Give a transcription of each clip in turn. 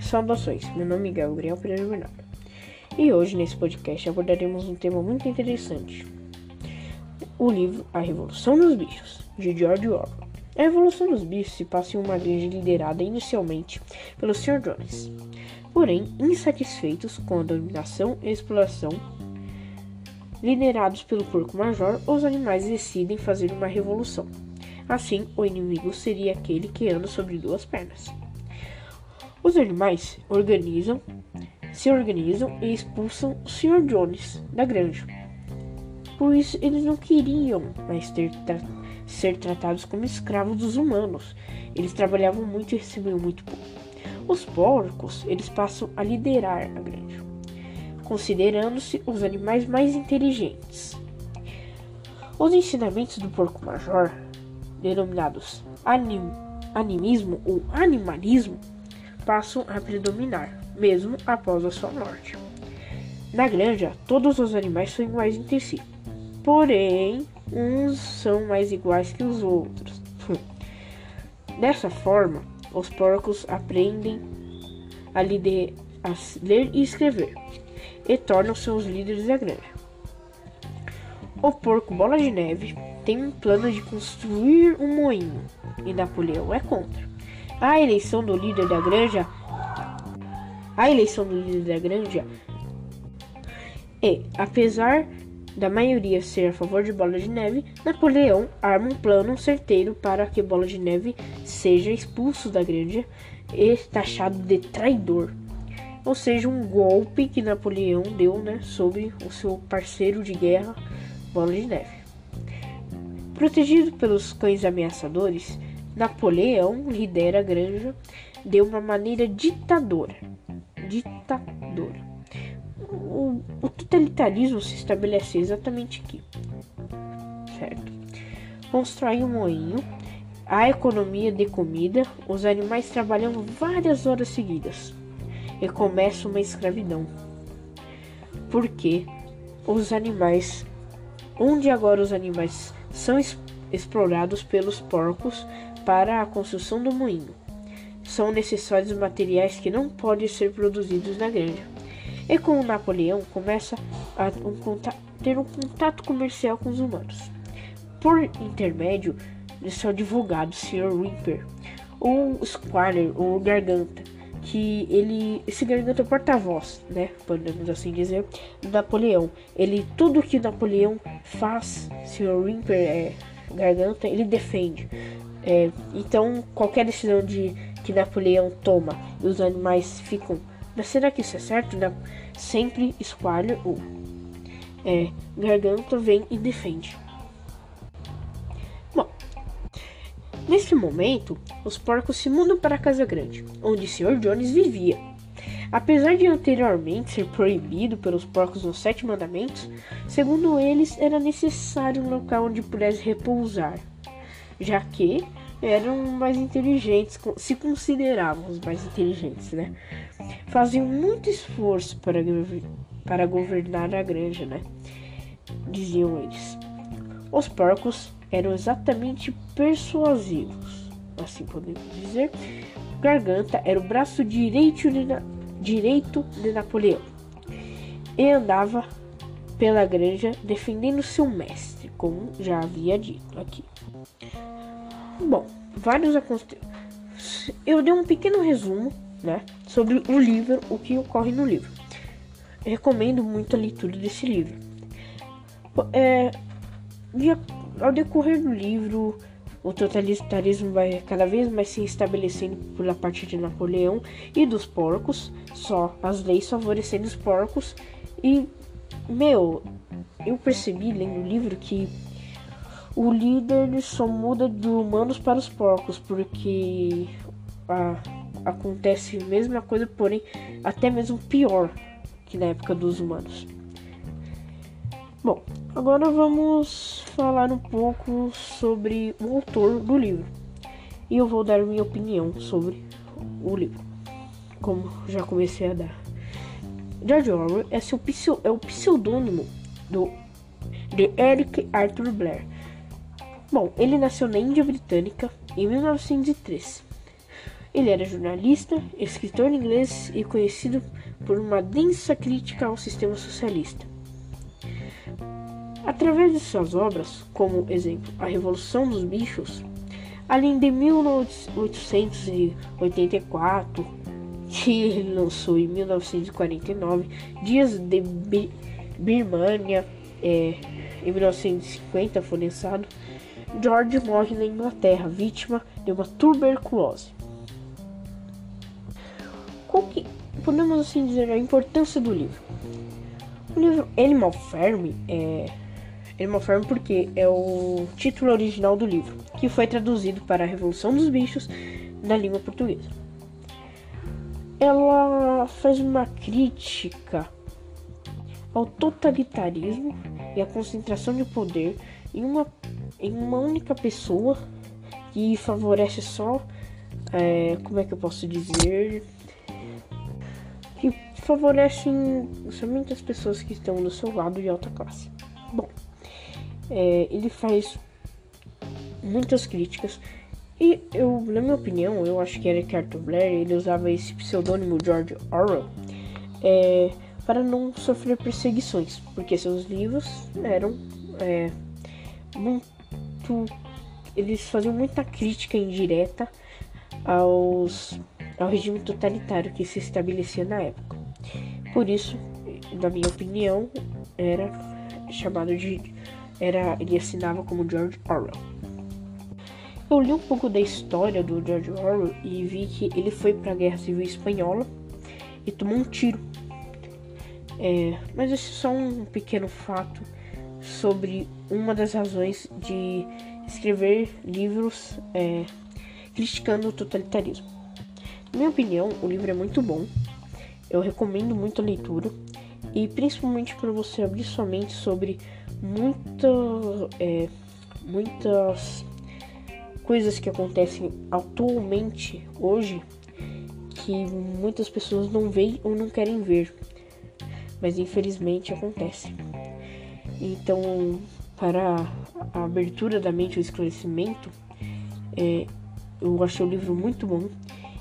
Saudações, meu nome é Gabriel Pereira Bernardo e hoje nesse podcast abordaremos um tema muito interessante: o livro A Revolução dos Bichos, de George Orwell. A Revolução dos Bichos se passa em uma grande liderada inicialmente pelo Sr. Jones. Porém, insatisfeitos com a dominação e exploração liderados pelo porco major, os animais decidem fazer uma revolução. Assim, o inimigo seria aquele que anda sobre duas pernas. Os animais organizam, se organizam e expulsam o Sr. Jones da granja, pois eles não queriam mais ter tra ser tratados como escravos dos humanos. Eles trabalhavam muito e recebiam muito pouco. Os porcos, eles passam a liderar a granja considerando-se os animais mais inteligentes. Os ensinamentos do porco major, denominados anim, animismo ou animalismo, passam a predominar, mesmo após a sua morte. Na granja, todos os animais são iguais entre si, porém, uns são mais iguais que os outros. Dessa forma, os porcos aprendem a, lider, a ler e escrever, e tornam-se os líderes da granja. O porco Bola de Neve tem um plano de construir um moinho e Napoleão é contra. A eleição do líder da granja a eleição do líder da granja é, apesar da maioria ser a favor de Bola de Neve, Napoleão arma um plano certeiro para que Bola de Neve seja expulso da granja e taxado de traidor ou seja, um golpe que Napoleão deu né, sobre o seu parceiro de guerra, Bola de Neve. Protegido pelos cães ameaçadores, Napoleão lidera a granja de uma maneira ditadora. Ditadora. O, o totalitarismo se estabelece exatamente aqui, certo? Constrói um moinho, a economia de comida, os animais trabalham várias horas seguidas e começa uma escravidão. Porque os animais, onde agora os animais são explorados pelos porcos para a construção do moinho, são necessários materiais que não podem ser produzidos na granja. E com Napoleão começa a um ter um contato comercial com os humanos. Por intermédio de seu advogado, Sr. Wimper, ou Squire, ou Garganta, que ele esse garganta é porta-voz, né, podemos assim dizer, Napoleão. Ele tudo que Napoleão faz, Sr. Wimper é garganta, ele defende. É, então qualquer decisão de que Napoleão toma e os animais ficam, mas será que isso é certo? Né? Sempre Squire ou é, garganta vem e defende. Neste momento, os porcos se mudam para a Casa Grande, onde Sr. Jones vivia. Apesar de anteriormente ser proibido pelos porcos nos Sete Mandamentos, segundo eles era necessário um local onde pudesse repousar, já que eram mais inteligentes, se consideravam os mais inteligentes, né? Faziam muito esforço para, para governar a granja, né? Diziam eles. Os porcos eram exatamente persuasivos, assim podemos dizer. Garganta era o braço direito de, Na direito de Napoleão e andava pela granja defendendo seu mestre, como já havia dito aqui. Bom, vários acontecimentos. Eu dei um pequeno resumo, né, sobre o livro, o que ocorre no livro. Recomendo muito a leitura desse livro. É, ao decorrer do livro, o totalitarismo vai cada vez mais se estabelecendo pela parte de Napoleão e dos porcos, só as leis favorecendo os porcos. E, meu, eu percebi lendo o livro que o líder só muda de humanos para os porcos, porque a, acontece a mesma coisa, porém até mesmo pior que na época dos humanos. Bom, agora vamos falar um pouco sobre o autor do livro. E eu vou dar minha opinião sobre o livro, como já comecei a dar. George Orwell é, seu, é o pseudônimo do, de Eric Arthur Blair. Bom, ele nasceu na Índia Britânica em 1903. Ele era jornalista, escritor inglês e conhecido por uma densa crítica ao sistema socialista. Através de suas obras, como exemplo A Revolução dos Bichos, além de 1884, que lançou em 1949, Dias de Birmania, é, em 1950 foi lançado, George morre na Inglaterra, vítima de uma tuberculose. Qual que podemos assim dizer a importância do livro? O livro Animal Farm é Animal Farm porque é o título original do livro, que foi traduzido para a Revolução dos Bichos na língua portuguesa. Ela faz uma crítica ao totalitarismo e à concentração de poder em uma, em uma única pessoa que favorece só, é, como é que eu posso dizer, que favorecem somente as pessoas que estão do seu lado de alta classe. Bom, é, ele faz muitas críticas e eu, na minha opinião, eu acho que Eric Arthur Blair ele usava esse pseudônimo George Orwell é, para não sofrer perseguições, porque seus livros eram é, muito eles faziam muita crítica indireta aos ao regime totalitário que se estabelecia na época. Por isso, na minha opinião, era chamado de era ele assinava como George Orwell. Eu li um pouco da história do George Orwell e vi que ele foi para a Guerra Civil Espanhola e tomou um tiro. É, mas esse é só um pequeno fato sobre uma das razões de escrever livros é, criticando o totalitarismo. Na minha opinião, o livro é muito bom. Eu recomendo muito a leitura e principalmente para você abrir sua mente sobre muita, é, muitas coisas que acontecem atualmente hoje que muitas pessoas não veem ou não querem ver, mas infelizmente acontece. Então, para a abertura da mente, o esclarecimento, é, eu achei o livro muito bom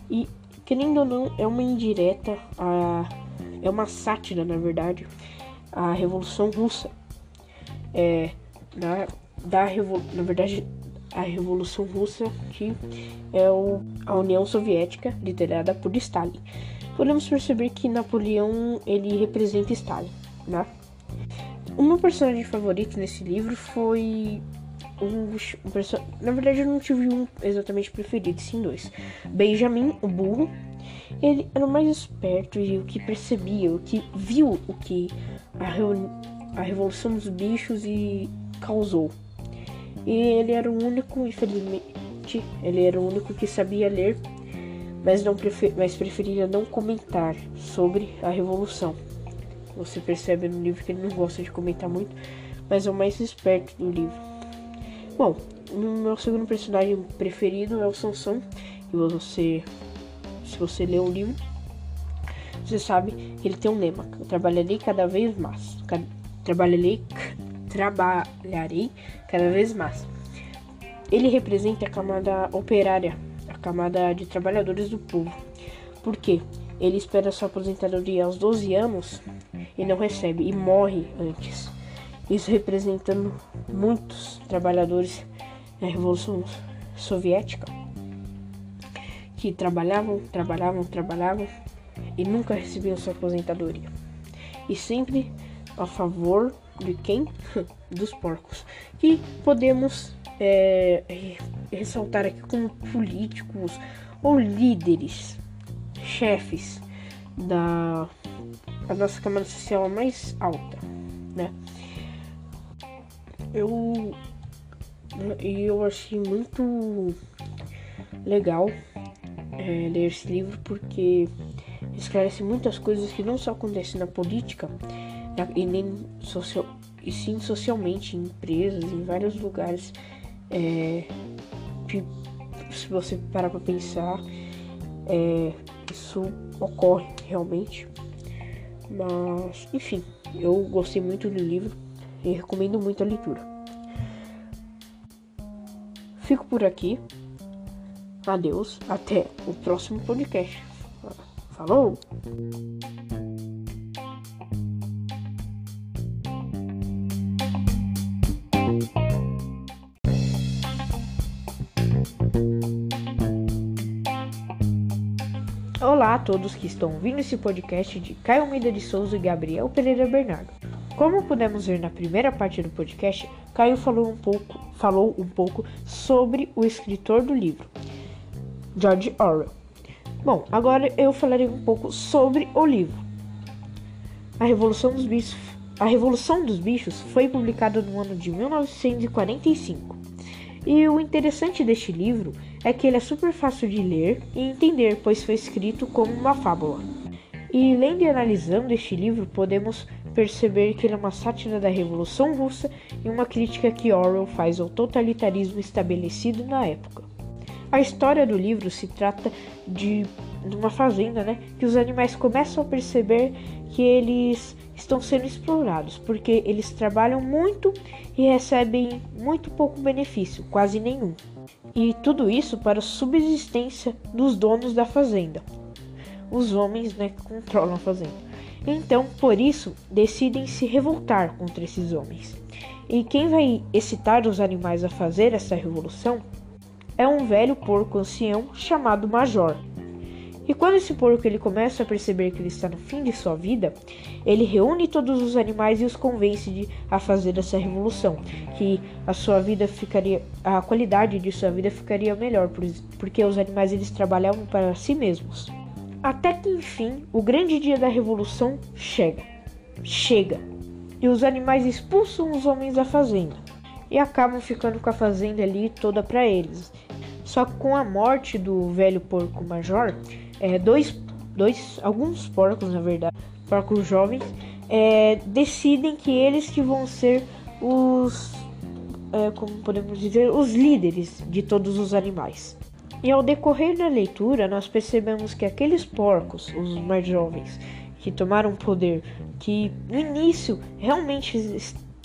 e querendo ou não, é uma indireta, a, é uma sátira, na verdade, a Revolução Russa. É, na, da, na verdade, a Revolução Russa, que é o, a União Soviética, liderada por Stalin. Podemos perceber que Napoleão ele representa Stalin, né? O meu personagem favorito nesse livro foi um, um person... Na verdade, eu não tive um exatamente preferido, sim dois. Benjamin, o burro, ele era o mais esperto e o que percebia, o que viu o que a, a revolução dos bichos e causou. E ele era o único, infelizmente, ele era o único que sabia ler, mas não prefer... mas preferia não comentar sobre a revolução. Você percebe no livro que ele não gosta de comentar muito, mas é o mais esperto do livro. Bom, meu segundo personagem preferido é o Sansão. E você, se você ler o livro, você sabe que ele tem um lema: eu trabalharei cada vez mais. Trabalharei, trabalharei cada vez mais. Ele representa a camada operária, a camada de trabalhadores do povo. Por quê? Ele espera sua aposentadoria aos 12 anos e não recebe e morre antes isso representando muitos trabalhadores na Revolução Soviética que trabalhavam, trabalhavam, trabalhavam e nunca recebiam sua aposentadoria. E sempre a favor de quem? Dos porcos. Que podemos é, ressaltar aqui como políticos ou líderes, chefes da a nossa camada social mais alta, né? eu e eu achei muito legal é, ler esse livro porque esclarece muitas coisas que não só acontecem na política e nem social e sim socialmente em empresas em vários lugares é, se você parar para pensar é, isso ocorre realmente mas enfim eu gostei muito do livro e recomendo muito a leitura. fico por aqui. Adeus, até o próximo podcast. Falou! Olá a todos que estão ouvindo esse podcast de Caio Almeida de Souza e Gabriel Pereira Bernardo. Como pudemos ver na primeira parte do podcast, Caio falou um pouco, falou um pouco sobre o escritor do livro, George Orwell. Bom, agora eu falarei um pouco sobre o livro. A Revolução dos Bichos, a Revolução dos Bichos foi publicada no ano de 1945. E o interessante deste livro é que ele é super fácil de ler e entender, pois foi escrito como uma fábula. E lendo e analisando este livro, podemos perceber que ele é uma sátira da Revolução Russa e uma crítica que Orwell faz ao totalitarismo estabelecido na época. A história do livro se trata de, uma fazenda, né, que os animais começam a perceber que eles estão sendo explorados, porque eles trabalham muito e recebem muito pouco benefício, quase nenhum. E tudo isso para a subsistência dos donos da fazenda. Os homens né, que controlam a fazenda. Então, por isso, decidem se revoltar contra esses homens. E quem vai excitar os animais a fazer essa revolução é um velho porco ancião chamado Major. E quando esse porco ele começa a perceber que ele está no fim de sua vida, ele reúne todos os animais e os convence de, a fazer essa revolução, que a sua vida ficaria, a qualidade de sua vida ficaria melhor, porque os animais eles trabalhavam para si mesmos. Até que enfim, o grande dia da revolução chega. Chega. E os animais expulsam os homens da fazenda e acabam ficando com a fazenda ali toda para eles. Só que com a morte do velho porco major, é, dois, dois, alguns porcos, na verdade, porcos jovens, é, decidem que eles que vão ser os, é, como podemos dizer, os líderes de todos os animais. E ao decorrer da leitura, nós percebemos que aqueles porcos, os mais jovens, que tomaram poder, que no início realmente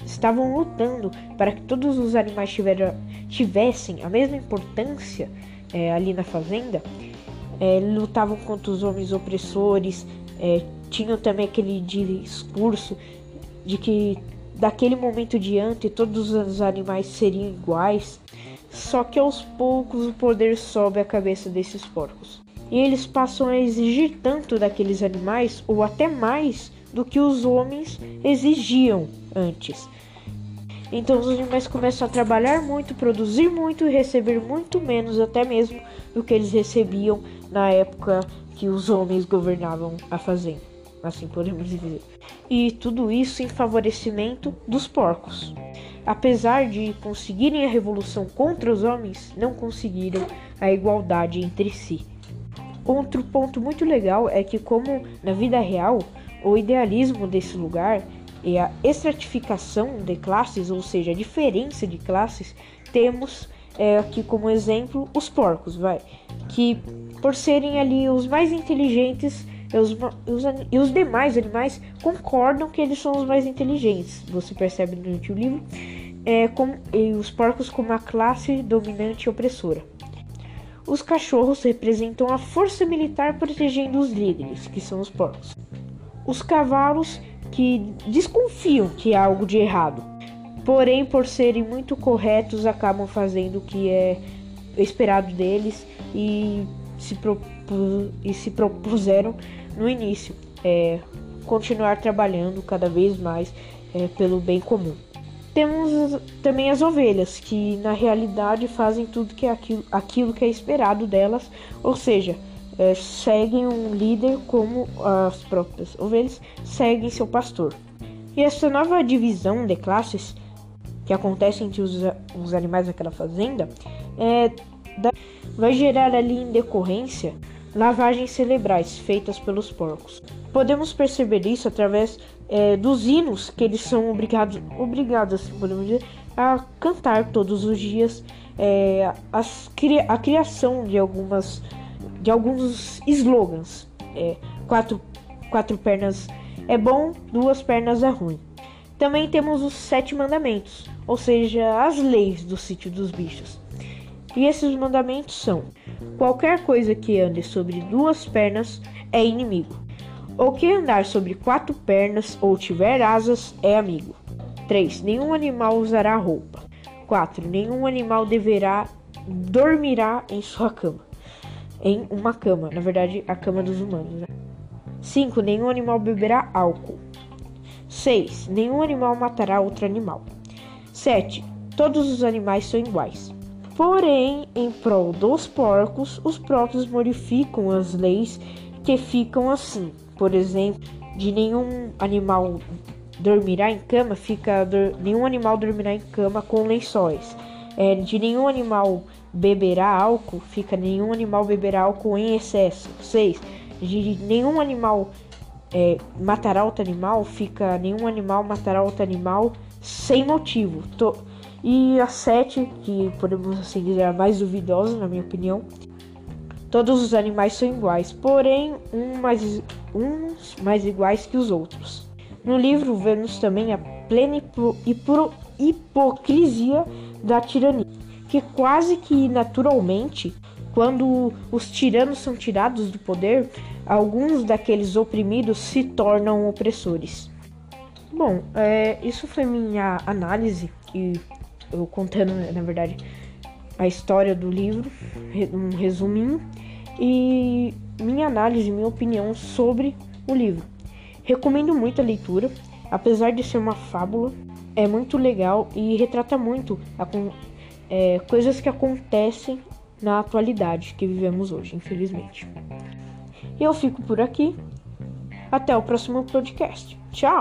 estavam lutando para que todos os animais tiveram, tivessem a mesma importância é, ali na fazenda, é, lutavam contra os homens opressores, é, tinham também aquele discurso de que daquele momento diante todos os animais seriam iguais. Só que aos poucos o poder sobe a cabeça desses porcos. E eles passam a exigir tanto daqueles animais, ou até mais, do que os homens exigiam antes. Então os animais começam a trabalhar muito, produzir muito e receber muito menos, até mesmo do que eles recebiam na época que os homens governavam a fazenda, assim podemos dizer. E tudo isso em favorecimento dos porcos. Apesar de conseguirem a revolução contra os homens, não conseguiram a igualdade entre si. Outro ponto muito legal é que, como na vida real, o idealismo desse lugar e a estratificação de classes, ou seja, a diferença de classes, temos é, aqui como exemplo os porcos, vai, que por serem ali os mais inteligentes e os, os, e os demais animais concordam que eles são os mais inteligentes. Você percebe durante o livro, é, com, os porcos como a classe dominante e opressora. Os cachorros representam a força militar protegendo os líderes, que são os porcos. Os cavalos que desconfiam que há algo de errado, porém, por serem muito corretos, acabam fazendo o que é esperado deles e se, e se propuseram no início é, continuar trabalhando cada vez mais é, pelo bem comum. Temos também as ovelhas, que na realidade fazem tudo que é aquilo, aquilo que é esperado delas, ou seja, é, seguem um líder como as próprias ovelhas seguem seu pastor. E essa nova divisão de classes que acontece entre os, os animais daquela fazenda é, vai gerar ali em decorrência lavagens cerebrais feitas pelos porcos. Podemos perceber isso através é, dos hinos que eles são obrigados, obrigados assim podemos dizer, a cantar todos os dias, é, as, a criação de algumas de alguns slogans. É, quatro, quatro pernas é bom, duas pernas é ruim. Também temos os sete mandamentos, ou seja, as leis do sítio dos bichos. E esses mandamentos são: qualquer coisa que ande sobre duas pernas é inimigo. O que andar sobre quatro pernas ou tiver asas é amigo. 3. Nenhum animal usará roupa. 4. Nenhum animal deverá dormirá em sua cama. Em uma cama, na verdade, a cama dos humanos. Né? 5. Nenhum animal beberá álcool. 6. Nenhum animal matará outro animal. 7. Todos os animais são iguais. Porém, em prol dos porcos, os próprios modificam as leis que ficam assim. Por exemplo, de nenhum animal dormirá em cama, fica nenhum animal dormirá em cama com lençóis. É, de nenhum animal beberá álcool, fica nenhum animal beberá álcool em excesso. 6. De nenhum animal é, matará outro animal, fica nenhum animal matará outro animal sem motivo. To e a 7, que podemos assim dizer a mais duvidosa, na minha opinião, todos os animais são iguais, porém um mais, uns mais iguais que os outros. No livro vemos também a plena hipocrisia da tirania, que quase que naturalmente, quando os tiranos são tirados do poder, alguns daqueles oprimidos se tornam opressores. Bom, é, isso foi minha análise e eu contando, na verdade, a história do livro, um resuminho e minha análise, minha opinião sobre o livro. Recomendo muito a leitura, apesar de ser uma fábula, é muito legal e retrata muito a, é, coisas que acontecem na atualidade que vivemos hoje, infelizmente. Eu fico por aqui. Até o próximo podcast. Tchau!